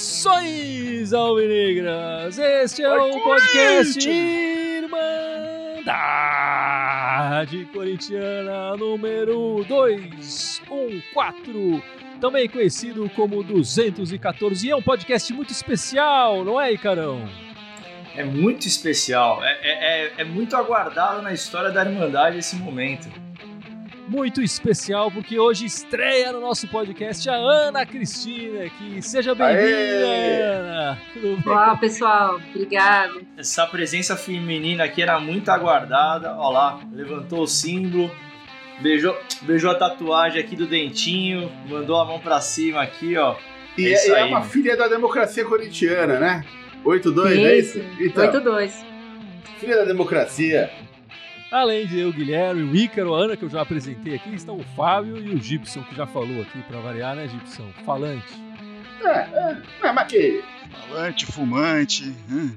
Saudações alvinegras! Este é o podcast Irmandade Corintiana número 214, também conhecido como 214. E é um podcast muito especial, não é, Icarão? É muito especial, é, é, é, é muito aguardado na história da Irmandade esse momento muito especial, porque hoje estreia no nosso podcast a Ana Cristina aqui. Seja bem-vinda, Ana! Olá, pessoal. Obrigado. Essa presença feminina aqui era muito aguardada. Olha lá, levantou o símbolo, beijou, beijou a tatuagem aqui do dentinho, mandou a mão pra cima aqui, ó. E é, é, é uma filha da democracia corintiana, né? 8-2, é isso? Então, 8-2. Filha da democracia. Além de eu, Guilherme, o Ícaro, a Ana, que eu já apresentei aqui, estão o Fábio e o Gibson, que já falou aqui para variar, né, Gibson? Falante. É, é, é mas que. Falante, fumante. Hum.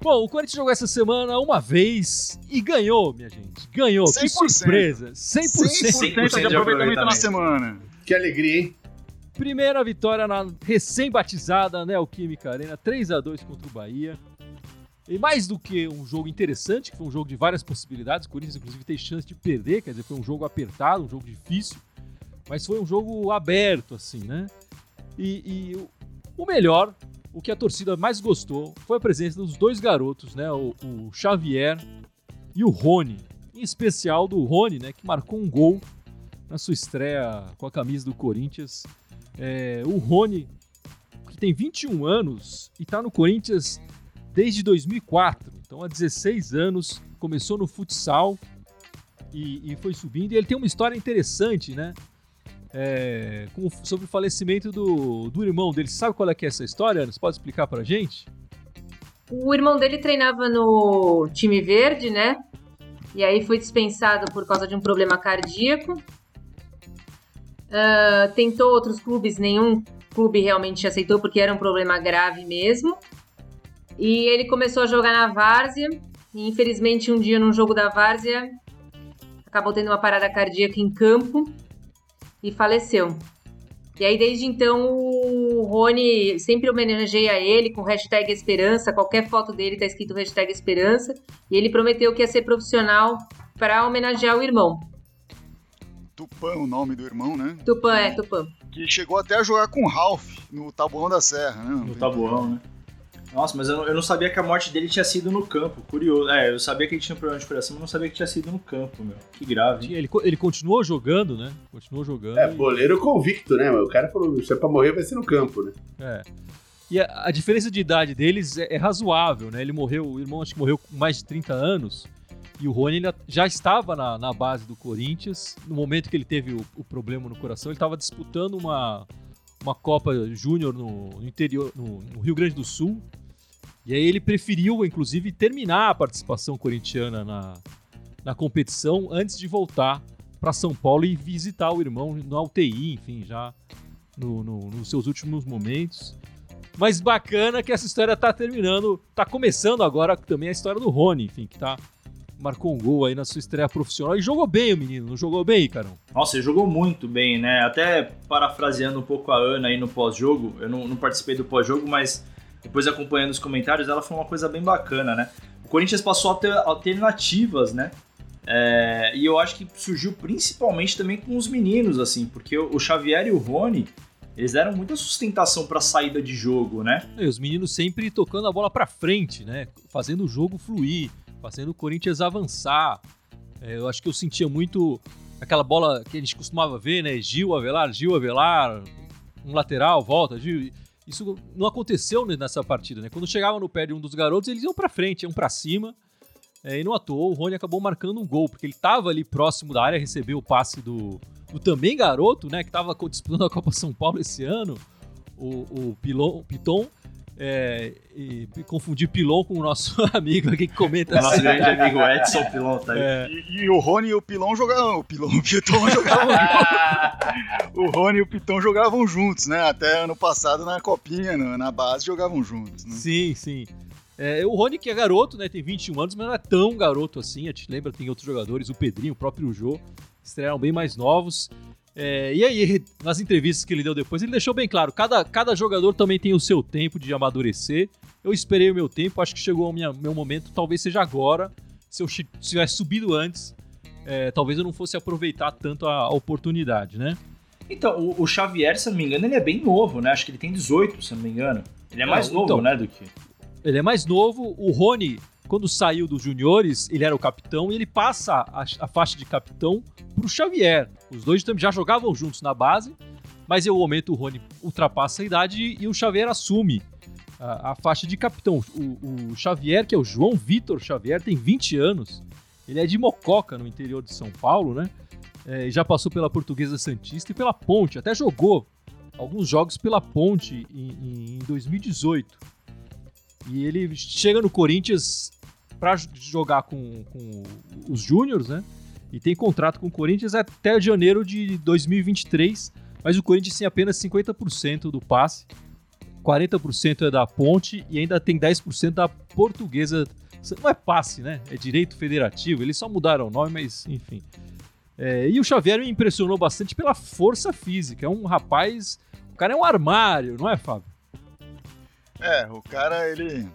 Bom, o Corinthians jogou essa semana uma vez e ganhou, minha gente. Ganhou. 100%. Que surpresa. 100%, 100%, 100 de aproveitamento na semana. Que alegria, hein? Primeira vitória na recém-batizada Neoquímica Arena, 3 a 2 contra o Bahia. E mais do que um jogo interessante, que foi um jogo de várias possibilidades, o Corinthians inclusive tem chance de perder, quer dizer, foi um jogo apertado, um jogo difícil, mas foi um jogo aberto, assim, né? E, e o melhor, o que a torcida mais gostou, foi a presença dos dois garotos, né? O, o Xavier e o Rony. Em especial do Rony, né? Que marcou um gol na sua estreia com a camisa do Corinthians. É, o Rony, que tem 21 anos e está no Corinthians desde 2004, então há 16 anos, começou no futsal e, e foi subindo. E ele tem uma história interessante, né? É, com, sobre o falecimento do, do irmão dele. Sabe qual é que é essa história? Você pode explicar pra gente? O irmão dele treinava no time verde, né? E aí foi dispensado por causa de um problema cardíaco. Uh, tentou outros clubes, nenhum clube realmente aceitou porque era um problema grave mesmo. E ele começou a jogar na várzea. E infelizmente, um dia num jogo da várzea, acabou tendo uma parada cardíaca em campo e faleceu. E aí, desde então, o Rony sempre homenageia ele com hashtag Esperança. Qualquer foto dele tá escrito hashtag Esperança. E ele prometeu que ia ser profissional para homenagear o irmão. Tupã, o nome do irmão, né? Tupã, é, Tupã. Que chegou até a jogar com o Ralph no Tabuão da Serra, né? No Tabuão, né? Nossa, mas eu não, eu não, sabia que a morte dele tinha sido no campo. Curioso. É, eu sabia que ele tinha um problema de coração, mas não sabia que tinha sido no campo, meu. Que grave. Ele, ele continuou jogando, né? Continuou jogando. É, e... boleiro convicto, né? O cara falou: se é pra morrer, vai ser no campo, né? É. E a, a diferença de idade deles é, é, razoável, né? Ele morreu, o irmão acho que morreu com mais de 30 anos. E o Rony já estava na, na base do Corinthians. No momento que ele teve o, o problema no coração, ele estava disputando uma, uma Copa Júnior no, no, interior, no, no, Rio Grande do Sul. E aí ele preferiu, inclusive, terminar a participação corintiana na, na competição antes de voltar para São Paulo e visitar o irmão na UTI, enfim, já no, no, nos seus últimos momentos. Mas bacana que essa história está terminando, está começando agora também a história do Rony, enfim, que está marcou um gol aí na sua estreia profissional e jogou bem o menino, não jogou bem, Carão? Nossa, ele jogou muito bem, né? Até parafraseando um pouco a Ana aí no pós-jogo, eu não, não participei do pós-jogo, mas depois acompanhando os comentários, ela falou uma coisa bem bacana, né? O Corinthians passou a ter alternativas, né? É, e eu acho que surgiu principalmente também com os meninos, assim, porque o Xavier e o Rony, eles deram muita sustentação para a saída de jogo, né? E os meninos sempre tocando a bola para frente, né? Fazendo o jogo fluir fazendo o Corinthians avançar. É, eu acho que eu sentia muito aquela bola que a gente costumava ver, né? Gil Avelar, Gil Avelar, um lateral, volta, Gil. Isso não aconteceu nessa partida, né? Quando chegava no pé de um dos garotos, eles iam para frente, iam para cima. É, e não toa, o Rony acabou marcando um gol, porque ele estava ali próximo da área, recebeu o passe do, do também garoto, né? Que estava disputando a Copa São Paulo esse ano, o, o Pilon, Piton é, e confundir Pilon com o nosso amigo aqui que comenta Nosso assim. grande amigo Edson Pilon tá aí. É. E, e, o Rony e o Pilon jogavam. O Pilon o Piton jogavam O Rony e o Piton jogavam juntos, né? Até ano passado na copinha, na, na base, jogavam juntos. Né? Sim, sim. É, o Rony, que é garoto, né? Tem 21 anos, mas não é tão garoto assim. A gente lembra, tem outros jogadores, o Pedrinho, o próprio Jô. estrearam bem mais novos. É, e aí, nas entrevistas que ele deu depois, ele deixou bem claro: cada, cada jogador também tem o seu tempo de amadurecer. Eu esperei o meu tempo, acho que chegou o meu momento, talvez seja agora. Se eu tivesse subido antes, é, talvez eu não fosse aproveitar tanto a, a oportunidade, né? Então, o, o, Xavier, se não me engano, ele é bem novo, né? Acho que ele tem 18, se não me engano. Ele é mais novo, então, né, do que. Ele é mais novo. O Rony, quando saiu dos juniores, ele era o capitão e ele passa a, a faixa de capitão pro Xavier. Os dois já jogavam juntos na base, mas em um momento o Rony ultrapassa a idade e o Xavier assume a, a faixa de capitão. O, o, Xavier, que é o João Vitor Xavier, tem 20 anos. Ele é de Mococa, no interior de São Paulo, né? É, já passou pela Portuguesa Santista e pela Ponte. Até jogou alguns jogos pela Ponte em, em 2018. E ele chega no Corinthians para jogar com, com os Júniors, né? E tem contrato com o Corinthians até janeiro de 2023, mas o Corinthians tem apenas 50% do passe, 40% é da Ponte e ainda tem 10% da Portuguesa. Não é passe, né? É direito federativo. Eles só mudaram o nome, mas enfim. É, e o Xavier me impressionou bastante pela força física. É um rapaz. O cara é um armário, não é, Fábio? É, o cara, ele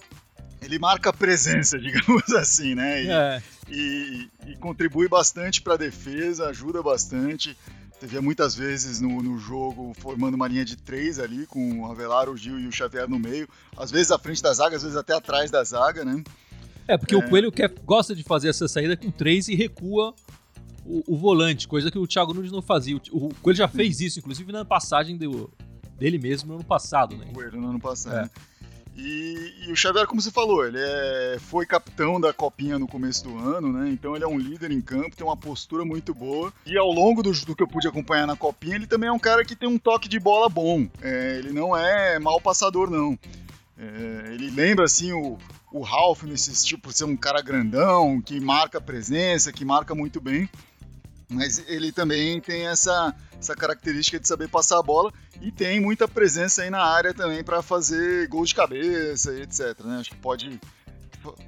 ele marca presença, digamos assim, né? E, é. e, e contribui bastante para a defesa, ajuda bastante. Teve muitas vezes no, no jogo formando uma linha de três ali, com o Avelar, o Gil e o Xavier no meio. Às vezes à frente da zaga, às vezes até atrás da zaga, né? É, porque é. o Coelho quer, gosta de fazer essa saída com três e recua o, o, volante, coisa que o Thiago Nunes não fazia. O, o Coelho já fez isso, inclusive na passagem do, dele mesmo no ano passado, né? O Coelho no ano passado. É. Né? E, e, o Xavier, como você falou, ele é, foi capitão da Copinha no começo do ano, né? Então ele é um líder em campo, tem uma postura muito boa. E ao longo do, do que eu pude acompanhar na Copinha, ele também é um cara que tem um toque de bola bom. É, ele não é mal passador, não. É, ele lembra, assim, o, o Ralph nesse tipo, ser um cara grandão, que marca presença, que marca muito bem mas ele também tem essa, essa característica de saber passar a bola e tem muita presença aí na área também para fazer gols de cabeça e etc. Né? Acho que pode,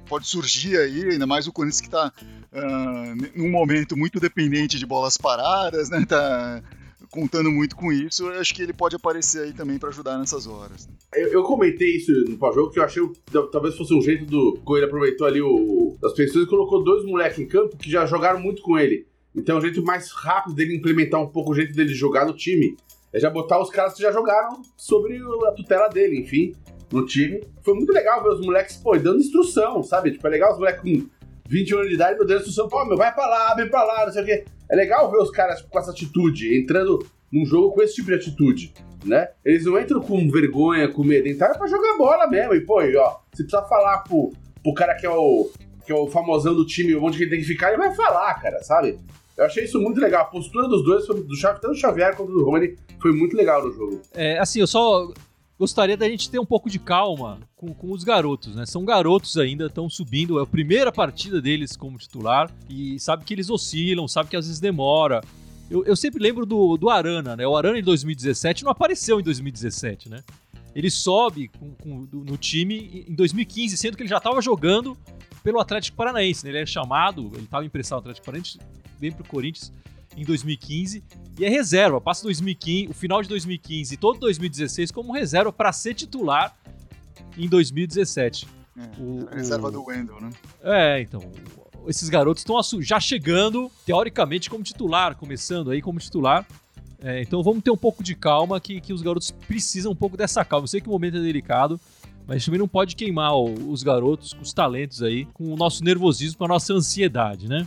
pode surgir aí, ainda mais o Corinthians que está uh, ah, num momento muito dependente de bolas paradas, né? Tá contando muito com isso, acho que ele pode aparecer aí também para ajudar nessas horas. Eu, eu, comentei isso no pós-jogo, que eu achei talvez fosse um jeito do Coelho aproveitou ali o, as pessoas e colocou dois moleques em campo que já jogaram muito com ele. Então o jeito mais rápido dele implementar um pouco o jeito dele jogar no time. É já botar os caras que já jogaram sobre a tutela dele, enfim, no time. Foi muito legal ver os moleques, pô, dando instrução, sabe? Tipo, é legal os moleques com 20 anos de idade dando instrução, pô, meu, vai pra lá, vem pra lá, não sei o quê. É legal ver os caras com essa atitude, entrando num jogo com esse tipo de atitude, né? Eles não entram com vergonha, com medo, entraram pra jogar bola mesmo. E, pô, e, ó, você precisa falar pro, pro cara que é o que é o famosão do time, onde ele tem que ficar, ele vai falar, cara, sabe? Eu achei isso muito legal. A postura dos dois, do Xavier, tanto do Xavier quanto do Rony, foi muito legal no jogo. É, assim, eu só gostaria da gente ter um pouco de calma com, com os garotos, né? São garotos ainda, estão subindo, é a primeira partida deles como titular e sabe que eles oscilam, sabe que às vezes demora. Eu, eu sempre lembro do, do Arana, né? O Arana em 2017 não apareceu em 2017, né? Ele sobe com, com, no time em 2015, sendo que ele já estava jogando pelo Atlético Paranaense. Né? Ele é chamado, ele estava emprestado ao Atlético Paranaense, vem pro Corinthians em 2015 e é reserva. Passa 2015, o final de 2015 e todo 2016 como reserva para ser titular em 2017. É, o, reserva o... do Wendel, né? É, então. Esses garotos estão já chegando, teoricamente, como titular, começando aí como titular. É, então vamos ter um pouco de calma, que, que os garotos precisam um pouco dessa calma. Eu sei que o momento é delicado, mas também não pode queimar os garotos, os talentos aí, com o nosso nervosismo, com a nossa ansiedade, né?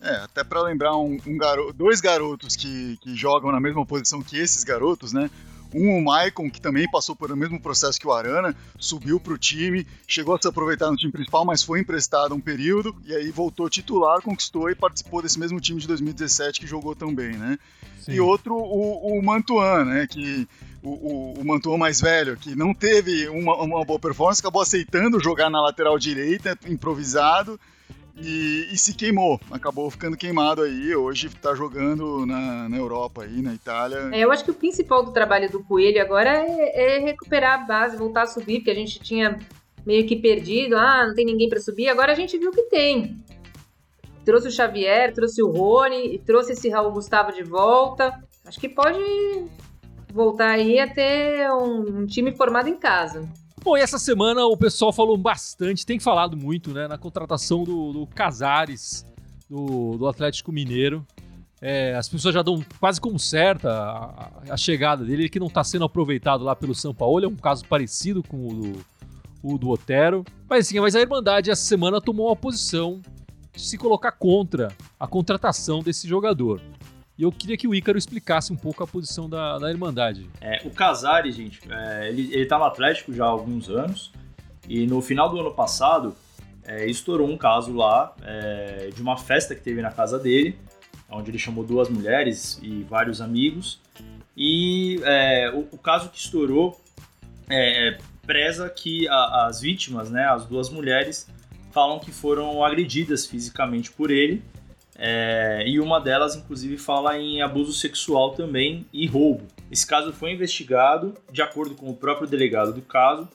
É, até para lembrar um, um garoto, dois garotos que, que jogam na mesma posição que esses garotos, né? Um, o Maicon, que também passou por o mesmo processo que o Arana, subiu para o time, chegou a se aproveitar no time principal, mas foi emprestado um período e aí voltou titular, conquistou e participou desse mesmo time de 2017 que jogou tão bem, né? Sim. E outro, o, o Mantuan, né? Que o, o, o Mantuan mais velho, que não teve uma, uma boa performance, acabou aceitando jogar na lateral direita, improvisado e, e, se queimou, acabou ficando queimado aí, hoje está jogando na, na Europa aí, na Itália. É, eu acho que o principal do trabalho do Coelho agora é, é, recuperar a base, voltar a subir, porque a gente tinha meio que perdido, ah, não tem ninguém para subir, agora a gente viu que tem. trouxe o Xavier, trouxe o Rony, e trouxe esse Raul Gustavo de volta. Acho que pode voltar aí a ter um, um time formado em casa. Bom, e essa semana o pessoal falou bastante, tem falado muito, né, na contratação do, do Casares, do, do Atlético Mineiro. É, as pessoas já dão quase como certa a, a chegada dele, ele que não está sendo aproveitado lá pelo São Paulo, é um caso parecido com o do, o do Otero. Mas sim, mas a Irmandade essa semana tomou uma posição de se colocar contra a contratação desse jogador. E eu queria que o Ícaro explicasse um pouco a posição da, da Irmandade. É, o Casares, gente, é, ele, ele tá no Atlético já há alguns anos. E no final do ano passado, é, estourou um caso lá é, de uma festa que teve na casa dele, onde ele chamou duas mulheres e vários amigos. E é, o, o, caso que estourou é, preza que a, as vítimas, né, as duas mulheres, falam que foram agredidas fisicamente por ele é, e uma delas, inclusive, fala em abuso sexual também e roubo. Esse caso foi investigado, de acordo com o próprio delegado do caso.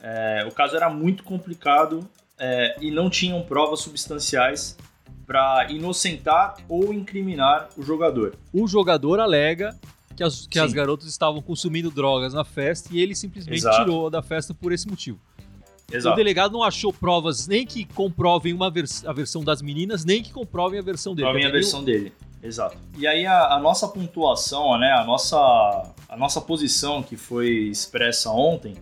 É, o caso era muito complicado é, e não tinham provas substanciais para inocentar ou incriminar o jogador. O jogador alega que as, que as garotas estavam consumindo drogas na festa e ele simplesmente Exato. tirou da festa por esse motivo. Exato. O delegado não achou provas nem que comprovem uma vers a versão das meninas, nem que comprovem a versão dele. Comprovem a versão dele. Exato. E aí a, a, nossa pontuação, né, a nossa, a nossa posição que foi expressa ontem,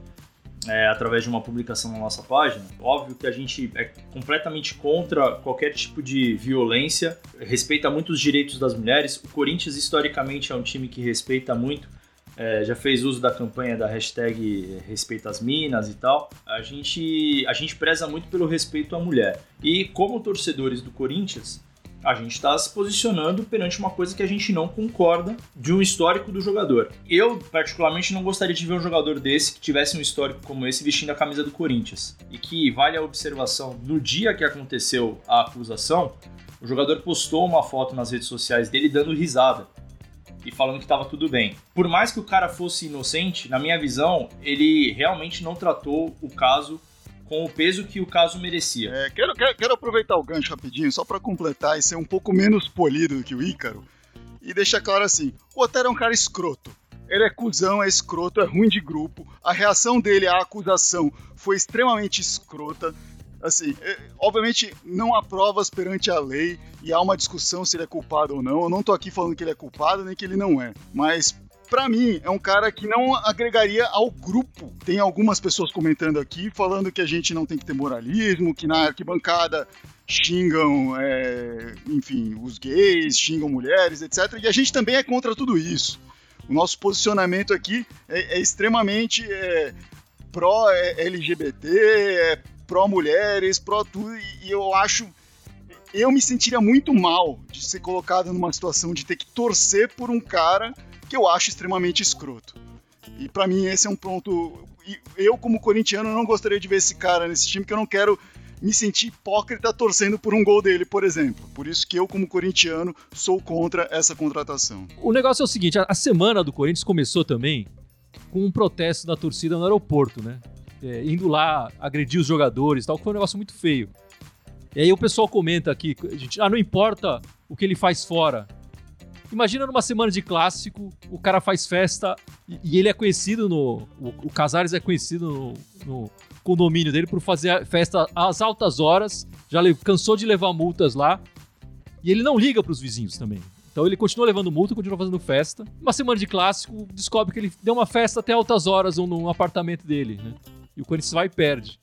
é, através de uma publicação na nossa página, óbvio que a gente é completamente contra qualquer tipo de violência, respeita muito os direitos das mulheres. O Corinthians, historicamente, é um time que respeita muito é, já fez uso da campanha da hashtag Respeita as Minas e tal. A gente, a gente preza muito pelo respeito à mulher. E como torcedores do Corinthians, a gente está se posicionando perante uma coisa que a gente não concorda de um histórico do jogador. Eu, particularmente, não gostaria de ver um jogador desse que tivesse um histórico como esse vestindo a camisa do Corinthians. E que vale a observação, no dia que aconteceu a acusação, o jogador postou uma foto nas redes sociais dele dando risada e falando que estava tudo bem. Por mais que o cara fosse inocente, na minha visão, ele realmente não tratou o caso com o peso que o caso merecia. É, quero, quero, quero, aproveitar o gancho rapidinho, só para completar e ser um pouco menos polido do que o Ícaro, e deixar claro assim: o Otero é um cara escroto. Ele é cuzão, é escroto, é ruim de grupo. A reação dele à acusação foi extremamente escrota assim, é, obviamente não há provas perante a lei e há uma discussão se ele é culpado ou não. Eu não tô aqui falando que ele é culpado nem que ele não é, mas para mim, é um cara que não agregaria ao grupo. Tem algumas pessoas comentando aqui falando que a gente não tem que ter moralismo, que na arquibancada xingam, é, enfim, os gays, xingam mulheres, etc. E a gente também é contra tudo isso. O nosso posicionamento aqui é, é extremamente é, pró-LGBT, é pró-mulheres, pró tudo, e eu acho. Eu me sentiria muito mal de ser colocado numa situação de ter que torcer por um cara que eu acho extremamente escroto. E para mim esse é um ponto. Eu, como corintiano, não gostaria de ver esse cara nesse time, que eu não quero me sentir hipócrita torcendo por um gol dele, por exemplo. Por isso que eu, como corintiano, sou contra essa contratação. O negócio é o seguinte: a semana do Corinthians começou também com um protesto da torcida no aeroporto, né? É, indo lá agredir os jogadores tal, que foi um negócio muito feio. E aí o pessoal comenta aqui, gente, ah, não importa o que ele faz fora. Imagina numa semana de clássico, o cara faz festa e, e ele é conhecido no. O, o Casares é conhecido no, no, condomínio dele por fazer festa às altas horas, já cansou de levar multas lá. E ele não liga para os vizinhos também. Então ele continua levando multa, continua fazendo festa. Uma semana de clássico, descobre que ele deu uma festa até altas horas no apartamento dele, né? E o Corinthians vai e perde.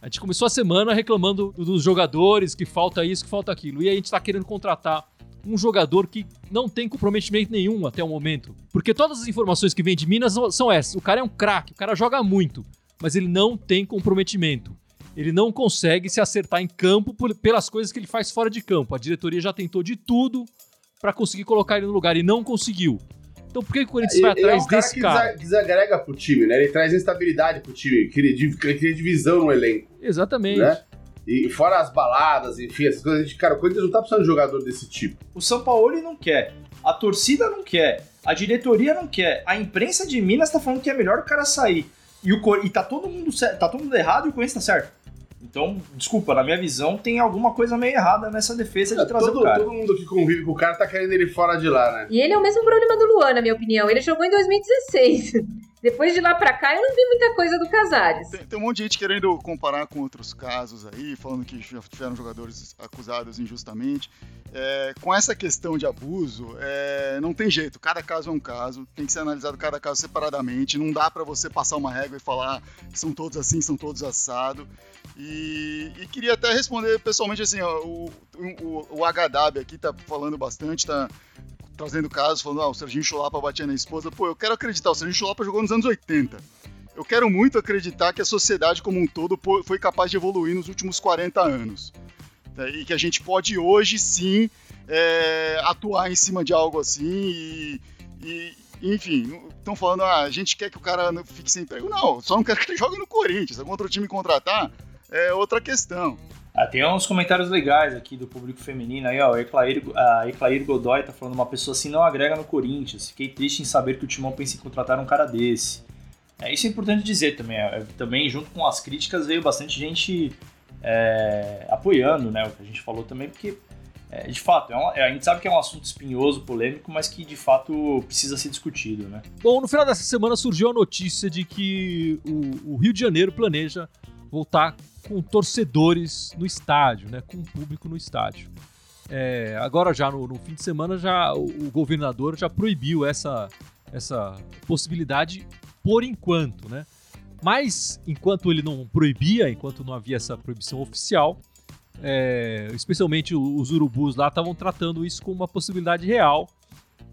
A gente começou a semana reclamando dos jogadores, que falta isso, que falta aquilo. E a gente está querendo contratar um jogador que não tem comprometimento nenhum até o momento. Porque todas as informações que vêm de Minas são essas. O cara é um craque, o cara joga muito, mas ele não tem comprometimento. Ele não consegue se acertar em campo por, pelas coisas que ele faz fora de campo. A diretoria já tentou de tudo para conseguir colocar ele no lugar e não conseguiu. Então por que, o Corinthians vai atrás é um cara desse que cara? desagrega pro time, né? Ele traz instabilidade pro time, cria, cria divisão no elenco. Exatamente. Né? E fora as baladas, enfim, essas coisas, a gente, cara, o Corinthians não tá precisando de jogador desse tipo. O São Paulo não quer, a torcida não quer, a diretoria não quer, a imprensa de Minas tá falando que é melhor o cara sair. E, o, e tá todo mundo tá todo mundo errado e o Corinthians tá certo. Então, desculpa, na minha visão, tem alguma coisa meio errada nessa defesa de É, trazer todo, o cara. todo mundo que convive com o cara tá querendo ele fora de lá, né? E ele é o mesmo problema do Luan, na minha opinião. Ele jogou em 2016. Depois de lá pra cá, eu não vi muita coisa do Casares. Tem, tem um monte de gente querendo comparar com outros casos aí, falando que já tiveram jogadores acusados injustamente. É, com essa questão de abuso, é, não tem jeito, cada caso é um caso, tem que ser analisado cada caso separadamente, não dá pra você passar uma régua e falar são todos assim, são todos assado. E, e queria até responder pessoalmente assim, ó, o, o, o aqui tá falando bastante, tá trazendo casos, falando, ah, o Serginho Chulapa batia na esposa. Pô, eu quero acreditar, o Serginho Chulapa jogou nos anos 80. Eu quero muito acreditar que a sociedade como um todo foi capaz de evoluir nos últimos 40 anos. né, E que a gente pode hoje sim é, atuar em cima de algo assim e, e- enfim, estão falando, ah, a gente quer que o cara fique sem emprego. Não, só não quero que ele jogue no Corinthians. Algum outro time contratar é outra questão. Ah, tem uns comentários legais aqui do público feminino aí, ó. A Eclair, Godoy tá falando uma pessoa assim não agrega no Corinthians. Fiquei triste em saber que o Timão pensa em contratar um cara desse. É, isso é importante dizer também. é, também, junto com as críticas, veio bastante gente é, apoiando, né? O que a gente falou também, porque, é, de fato, é um- é, a gente sabe que é um assunto espinhoso, polêmico, mas que de fato precisa ser discutido, né? Bom, no final dessa semana surgiu a notícia de que o, o Rio de Janeiro planeja voltar com torcedores no estádio, né? Com público no estádio. É, agora já no, no fim de semana já o, o governador já proibiu essa, essa possibilidade por enquanto, né? Mas enquanto ele não proibia, enquanto não havia essa proibição oficial, é, especialmente o- os urubus lá estavam tratando isso como uma possibilidade real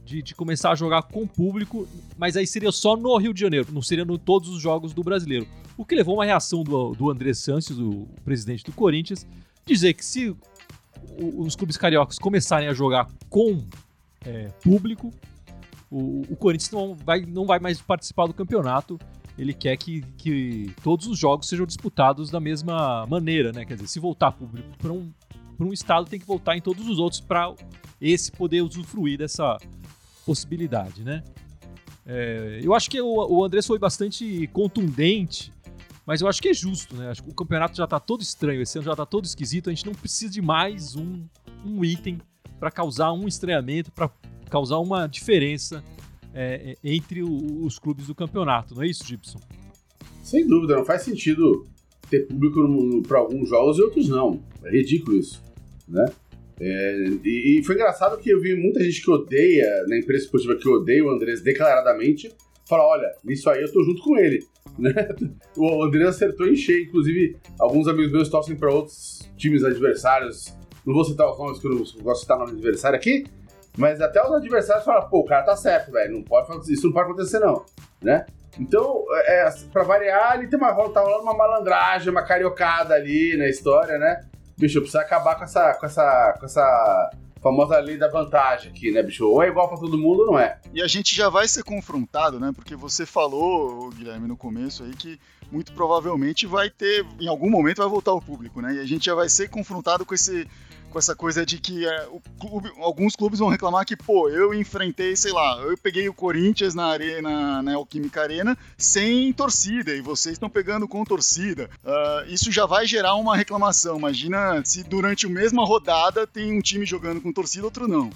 de, de começar a jogar com público, mas aí seria só no Rio de Janeiro, não seria em todos os jogos do brasileiro. O que levou uma reação do, do André Santos, o presidente do Corinthians, dizer que se os clubes cariocas começarem a jogar com é, público, o, o Corinthians não vai, não vai mais participar do campeonato. Ele quer que, que todos os jogos sejam disputados da mesma maneira, né? Quer dizer, se voltar público para um, um estado, tem que voltar em todos os outros para esse poder usufruir dessa possibilidade, né? É, eu acho que o, o Andrés foi bastante contundente, mas eu acho que é justo, né? Acho que o campeonato já tá todo estranho, esse ano já tá todo esquisito, a gente não precisa de mais um, um item para causar um estranhamento, para causar uma diferença é, é, entre o- os clubes do campeonato, não é isso, Gibson? Sem dúvida, não faz sentido ter público para alguns jogos e outros não. É ridículo isso, né? É, e, foi engraçado que eu vi muita gente que odeia, na imprensa esportiva que odeia o Andrés declaradamente, falar, olha, nisso aí eu tô junto com ele, né? O Andrés acertou em cheio, inclusive alguns amigos meus torcem para outros times adversários, não vou citar os nomes que eu não gosto de citar nome de adversário aqui, mas até os adversários falam, pô, o cara tá certo, velho, não pode isso não pode acontecer não, né? Então, é, pra variar, ali tem uma, tá rolando uma malandragem, uma cariocada ali na história, né? Bicho, precisa acabar com essa, com essa, com essa famosa lei da vantagem aqui, né, bicho? Ou é igual pra todo mundo ou não é. E a gente já vai ser confrontado, né? Porque você falou, Guilherme, no começo aí, que muito provavelmente vai ter, em algum momento vai voltar ao público, né? E a gente já vai ser confrontado com esse com essa coisa de que é, clube- alguns clubes vão reclamar que, pô, eu enfrentei, sei lá, eu peguei o Corinthians na arena, na Alquímica Arena, sem torcida, e vocês estão pegando com torcida. Ah, isso já vai gerar uma reclamação. Imagina se durante a mesma rodada tem um time jogando com torcida, outro não.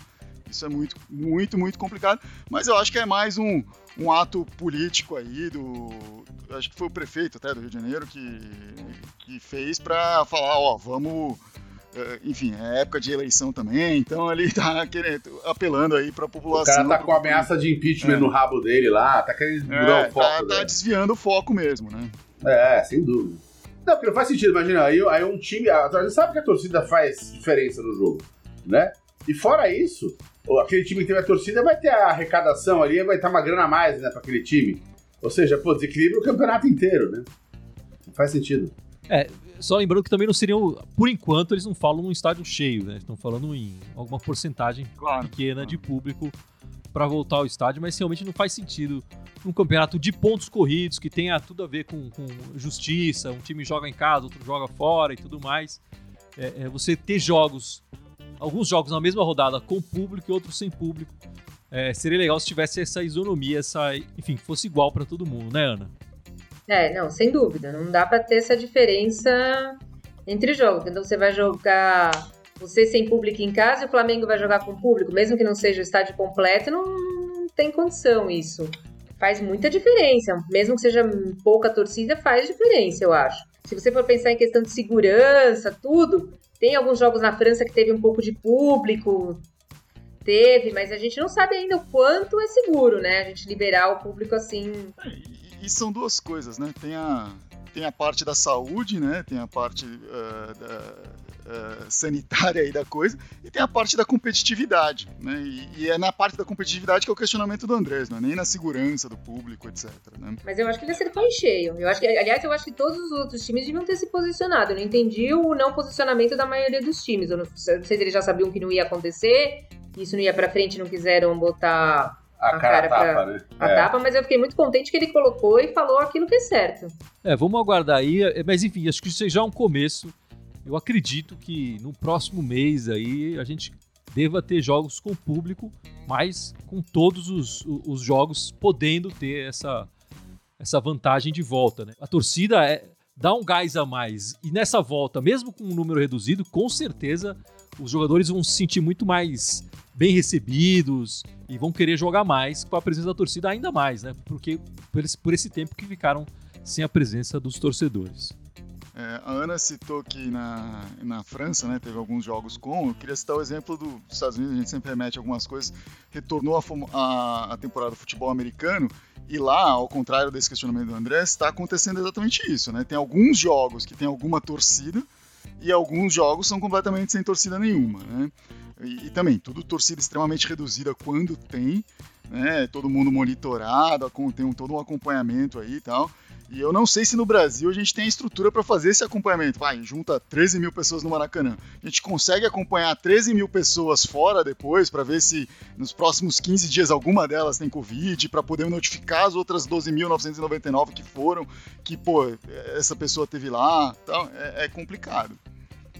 Isso é muito, muito, muito complicado. Mas eu acho que é mais um, um ato político aí do. Acho que foi o prefeito até do Rio de Janeiro que, que fez pra falar, ó, vamos. Eh, Enfim, é época de eleição também, então ele tá querendo, apelando aí pra O população. cara tá com ameaça de impeachment É. no rabo dele lá, tá querendo mudar É, o foco. tá, tá desviando o foco mesmo, né? É, sem dúvida. Não, porque não faz sentido, imagina, aí, aí um time. A torcida sabe que a torcida faz diferença no jogo, né? E fora isso, o- aquele time que teve a torcida vai ter a arrecadação ali, vai estar uma grana a mais, né, pra aquele time. Ou seja, pô, desequilibra o campeonato inteiro, né? Não faz sentido. Só lembrando que também não seriam, por enquanto, eles não falam num estádio cheio, né? Estão falando em alguma porcentagem Claro. pequena de público para voltar ao estádio, mas realmente não faz sentido num campeonato de pontos corridos que tenha tudo a ver com, com justiça, um time joga em casa, outro joga fora e tudo mais. É, é você ter jogos, alguns jogos na mesma rodada com público e outros sem público. É, seria legal se tivesse essa isonomia, essa, enfim, fosse igual para todo mundo, né, Ana? É, não, sem dúvida. Não dá pra ter essa diferença entre jogos. Então você vai jogar você sem público em casa e o Flamengo vai jogar com público, mesmo que não seja o estádio completo, não, não tem condição isso. Faz muita diferença, mesmo que seja pouca torcida, faz diferença, eu acho. Se você for pensar em questão de segurança, tudo, tem alguns jogos na França que teve um pouco de público, teve, mas a gente não sabe ainda o quanto é seguro, né? A gente liberar o público assim. E, são duas coisas, né? Tem a, tem a parte da saúde, né? Tem a parte uh, da, uh, sanitária aí da coisa, e tem a parte da competitividade, né? E, e, é na parte da competitividade que é o questionamento do Andrés, não é nem na segurança do público, etc. Né? Mas eu acho que ele acertou em cheio. Eu acho que, aliás, eu acho que todos os outros times deviam ter se posicionado. Eu não entendi o não posicionamento da maioria dos times. Eu não, não sei se eles já sabiam que não ia acontecer, isso não ia para frente, não quiseram botar a, a cara, cara tapa, pra, né? A é. tapa, mas eu fiquei muito contente que ele colocou e falou aquilo que é certo. É, vamos aguardar aí. É, mas enfim, acho que isso já é um começo. Eu acredito que no próximo mês aí a gente deva ter jogos com público, mas com todos os, os jogos podendo ter essa, essa vantagem de volta. Né? A torcida é, dá um gás a mais. E nessa volta, mesmo com um número reduzido, com certeza os jogadores vão se sentir muito mais bem recebidos e vão querer jogar mais com a presença da torcida ainda mais, né? Porque por esse, por esse tempo que ficaram sem a presença dos torcedores. É, a Ana citou que na, na França, né, teve alguns jogos com. Eu queria citar o exemplo dos Estados Unidos, a gente sempre remete algumas coisas. Retornou a, a, a temporada do futebol americano e lá, ao contrário desse questionamento do André, está acontecendo exatamente isso, né? Tem alguns jogos que tem alguma torcida e alguns jogos são completamente sem torcida nenhuma, né? E, e, também, tudo torcida extremamente reduzida quando tem, né? Todo mundo monitorado, tem um, todo um acompanhamento aí e tal. E eu não sei se no Brasil a gente tem a estrutura para fazer esse acompanhamento. Vai, junta 13 mil pessoas no Maracanã. A gente consegue acompanhar 13 mil pessoas fora depois para ver se nos próximos 15 dias alguma delas tem Covid, para poder notificar as outras 12.999 que foram, que, pô, essa pessoa teve lá. Então, é, é complicado.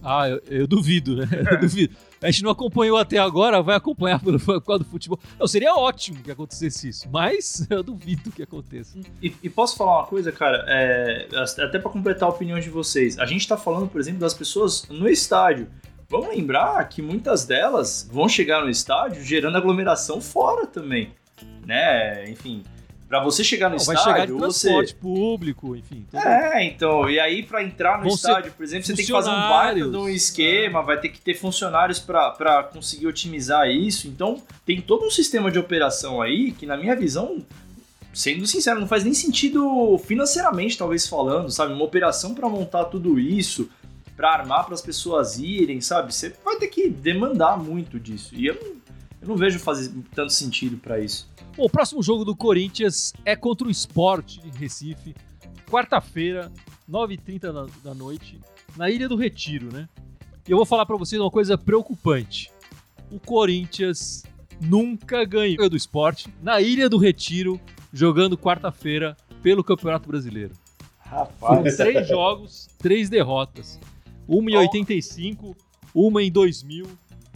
Ah, eu, eu duvido, né? Eu duvido. A gente não acompanhou até agora, vai acompanhar por causa do futebol. Não, seria ótimo que acontecesse isso, mas eu duvido que aconteça. E, e posso falar uma coisa, cara? É, até para completar a opinião de vocês. A gente tá falando, por exemplo, das pessoas no estádio. Vamos lembrar que muitas delas vão chegar no estádio gerando aglomeração fora também. Né? Enfim, Pra você chegar no não, estádio, vai chegar de transporte você... público, enfim. É, então, e aí para entrar no Vão estádio, por exemplo, você tem que fazer um baita de um esquema, vai ter que ter funcionários para conseguir otimizar isso. Então, tem todo um sistema de operação aí que, na minha visão, sendo sincero, não faz nem sentido financeiramente, talvez falando, sabe? Uma operação para montar tudo isso, para armar para as pessoas irem, sabe? Você vai ter que demandar muito disso. E eu não, eu não vejo fazer tanto sentido para isso. Bom, o próximo jogo do Corinthians é contra o Sport em Recife, quarta-feira, 9h30 da, da noite, na Ilha do Retiro, né? E eu vou falar para vocês uma coisa preocupante. O Corinthians nunca ganhou do esporte na Ilha do Retiro, jogando quarta-feira pelo Campeonato Brasileiro. Rapaz. três jogos, três derrotas. Uma em 85, uma em 2000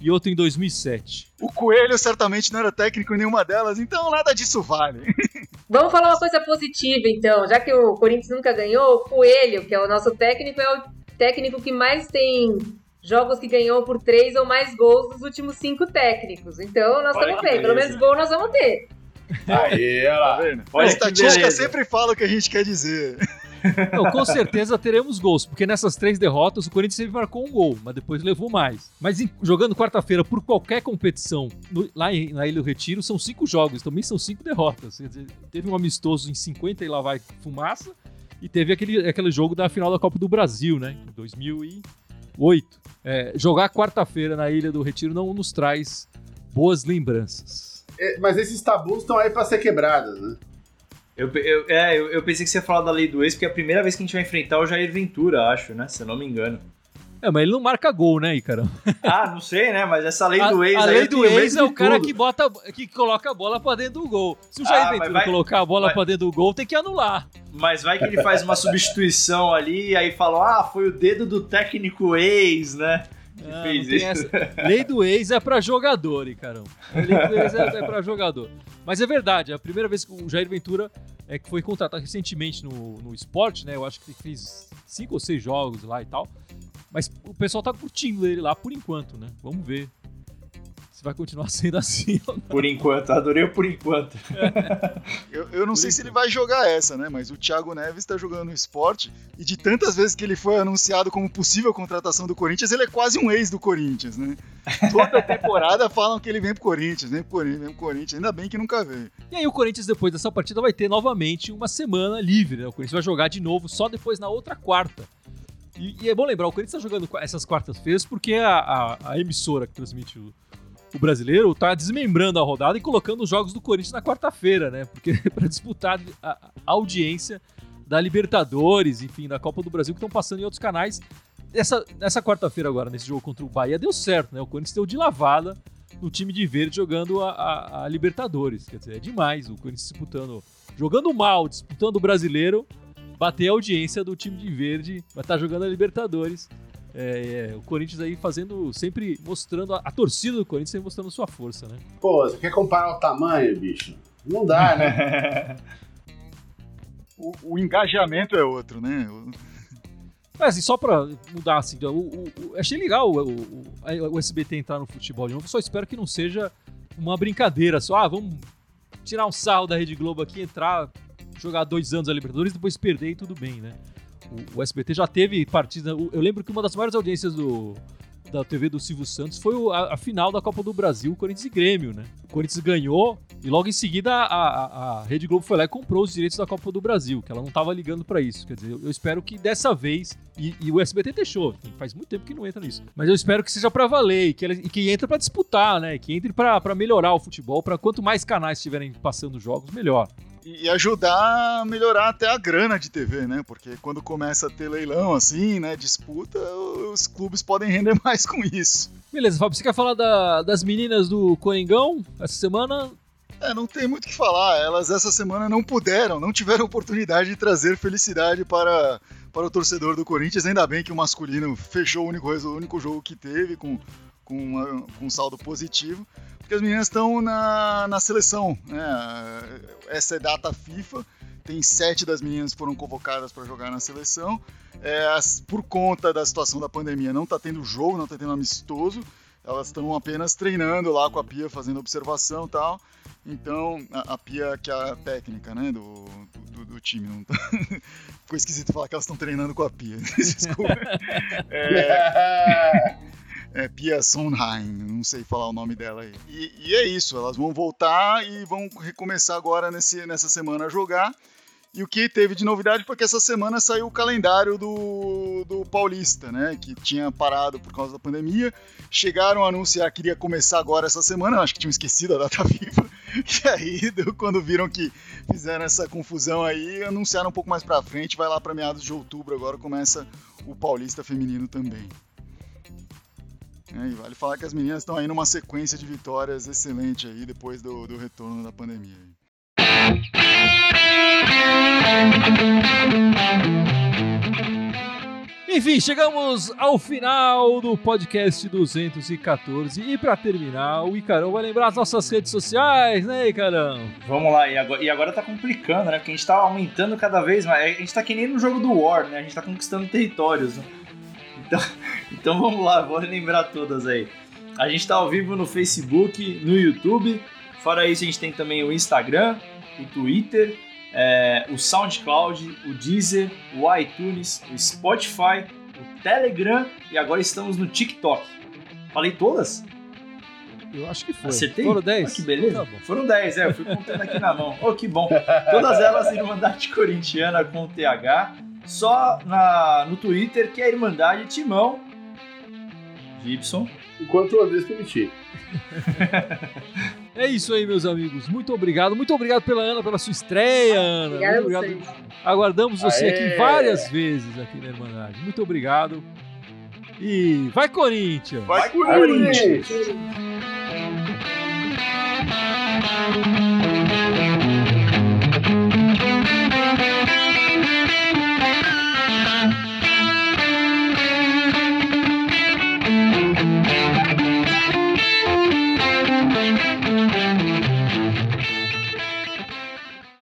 e outro em 2007. O Coelho certamente não era técnico em nenhuma delas, então nada disso vale. Vamos falar uma coisa positiva, então. Já que o Corinthians nunca ganhou, o Coelho, que é o nosso técnico, é o técnico que mais tem jogos que ganhou por três ou mais gols dos últimos cinco técnicos. Então nós estamos bem. Pelo menos gol nós vamos ter. Aí, olha lá. a estatística sempre fala o que a gente quer dizer. Não, com certeza teremos gols, porque nessas três derrotas o Corinthians sempre marcou um gol, mas depois levou mais. Mas em, jogando quarta-feira por qualquer competição no, lá em, na Ilha do Retiro, são cinco jogos, também são cinco derrotas. Dizer, teve um amistoso em 50 e lá vai fumaça, e teve aquele, aquele jogo da final da Copa do Brasil, né? Em 2008. É, jogar quarta-feira na Ilha do Retiro não nos traz boas lembranças. É, mas esses tabus estão aí para ser quebrados, né? Eu, eu, é, eu, eu, pensei que você ia falar da lei do ex, porque é a primeira vez que a gente vai enfrentar o Jair Ventura, acho, né? Se eu não me engano. É, mas ele não marca gol, né, Ícaro? Ah, não sei, né? Mas essa lei do ex. A, a lei do ex é o cara que bota, que coloca a bola pra dentro do gol. Se o Jair ah, Ventura vai, colocar a bola vai, pra dentro do gol, tem que anular. Mas vai que ele faz uma substituição ali e aí fala, ah, foi o dedo do técnico ex, né? Que ah, fez isso. Essa. Lei do ex é pra jogador, caramba. Lei do ex é, é pra jogador. Mas é verdade, é a primeira vez que o Jair Ventura é que foi contratado recentemente no, no esporte, né? Eu acho que ele fez cinco ou seis jogos lá e tal. Mas o pessoal tá curtindo ele lá por enquanto, né? Vamos ver se vai continuar sendo assim ou não. Por enquanto, adorei o por enquanto. Eu, eu não sei se ele vai jogar essa, né? Mas o Thiago Neves tá jogando no esporte e de tantas vezes que ele foi anunciado como possível contratação do Corinthians, ele é quase um ex do Corinthians, né? Toda temporada falam que ele vem pro Corinthians, vem pro Corinthians, vem pro Corinthians. Ainda bem que nunca veio. E aí o Corinthians, depois dessa partida, vai ter novamente uma semana livre, né? O Corinthians vai jogar de novo só depois na outra quarta. E, e é bom lembrar, o Corinthians tá jogando essas quartas-feiras porque a, a- a emissora que transmite o, o brasileiro tá desmembrando a rodada e colocando os jogos do Corinthians na quarta-feira, né? Porque para disputar a, audiência da Libertadores, enfim, da Copa do Brasil que estão passando em outros canais. Essa, nessa quarta-feira agora, nesse jogo contra o Bahia, deu certo, né? O Corinthians deu de lavada no time de verde jogando a, a- a Libertadores. Quer dizer, é demais o Corinthians disputando, jogando mal, disputando o brasileiro, bater a audiência do time de verde, vai estar jogando a Libertadores. É, é, o Corinthians aí fazendo, sempre mostrando, a, a torcida do Corinthians sempre mostrando sua força, né? Pô, você quer comparar o tamanho, bicho? Não dá, né? O, o engajamento é outro, né? O- Mas assim, só pra mudar assim, o, o- o- achei legal o, o, a- o SBT entrar no futebol de novo, só espero que não seja uma brincadeira só, ah, vamos tirar um sarro da Rede Globo aqui, entrar, jogar dois anos a Libertadores, depois perder e tudo bem, né? O, o SBT já teve partida, eu lembro que uma das maiores audiências do, da TV do Silvio Santos foi a, a final da Copa do Brasil, Corinthians e Grêmio, né? O Corinthians ganhou e logo em seguida a, a, a Rede Globo foi lá e comprou os direitos da Copa do Brasil, que ela não estava ligando pra isso. Quer dizer, eu, eu espero que dessa vez, e, e o SBT deixou, faz muito tempo que não entra nisso, mas eu espero que seja pra valer e que, ele, e que entre pra disputar, né? Que entre pra melhorar o futebol, pra quanto mais canais estiverem passando jogos, melhor. E ajudar a melhorar até a grana de TV, né? Porque quando começa a ter leilão assim, né? Disputa, os clubes podem render mais com isso. Beleza, Fábio, você quer falar da- das meninas do Coringão essa semana? É, não tem muito o que falar. Elas essa semana não puderam, não tiveram oportunidade de trazer felicidade para, para o torcedor do Corinthians. Ainda bem que o masculino fechou o único, o único jogo que teve com, com, uma- com um saldo positivo. Porque as meninas estão na, na seleção. Né? Essa é data FIFA. Tem sete das meninas que foram convocadas para jogar na seleção. É, as- por conta da situação da pandemia, não está tendo jogo, não está tendo amistoso. Elas estão apenas treinando lá com a Pia, fazendo observação e tal. Então, a, a Pia, que é a técnica, né, do, do, do time. Tá... Ficou esquisito falar que elas estão treinando com a Pia. Desculpa. É, é Pia Sondheim, não sei falar o nome dela aí. E, e é isso, elas vão voltar e vão recomeçar agora nesse, nessa semana a jogar. E o que teve de novidade foi que essa semana saiu o calendário do, do Paulista, né? Que tinha parado por causa da pandemia. Chegaram a anunciar que iria começar agora essa semana, acho que tinham esquecido a data viva. E aí, quando viram que fizeram essa confusão aí, anunciaram um pouco mais pra frente. Vai lá pra meados de outubro, agora começa o Paulista Feminino também. E vale falar que as meninas estão aí numa sequência de vitórias excelente aí depois do, do retorno da pandemia. Enfim, chegamos ao final do podcast 214. E pra terminar, o Icarão vai lembrar as nossas redes sociais, né, Icarão? Vamos lá, e agora, e agora tá complicando, né? Porque a gente tá aumentando cada vez mais. A gente tá que nem no jogo do War, né? A gente tá conquistando territórios. Né? Então, então vamos lá, vou lembrar todas aí. A gente tá ao vivo no Facebook, no YouTube. Fora isso, a gente tem também o Instagram, o Twitter, é, o SoundCloud, o Deezer, o iTunes, o Spotify, o Telegram e agora estamos no TikTok. Falei todas? Eu acho que foi. Acertei? Foram 10? Ah, que beleza. Tá. Foram 10, é, eu fui contando aqui na mão. Oh, que bom. Todas elas Irmandade Corintiana com TH. Só na, no Twitter, que é Irmandade Timão. Gibson. Enquanto o Andrés permitir. É isso aí, meus amigos. Muito obrigado. Muito obrigado pela Ana, pela sua estreia, Ana. Obrigada a Muito obrigado. Aguardamos você Aê! aqui várias vezes aqui na Irmandade. Muito obrigado. E vai, Corinthians! Vai, Corinthians! Corinthians!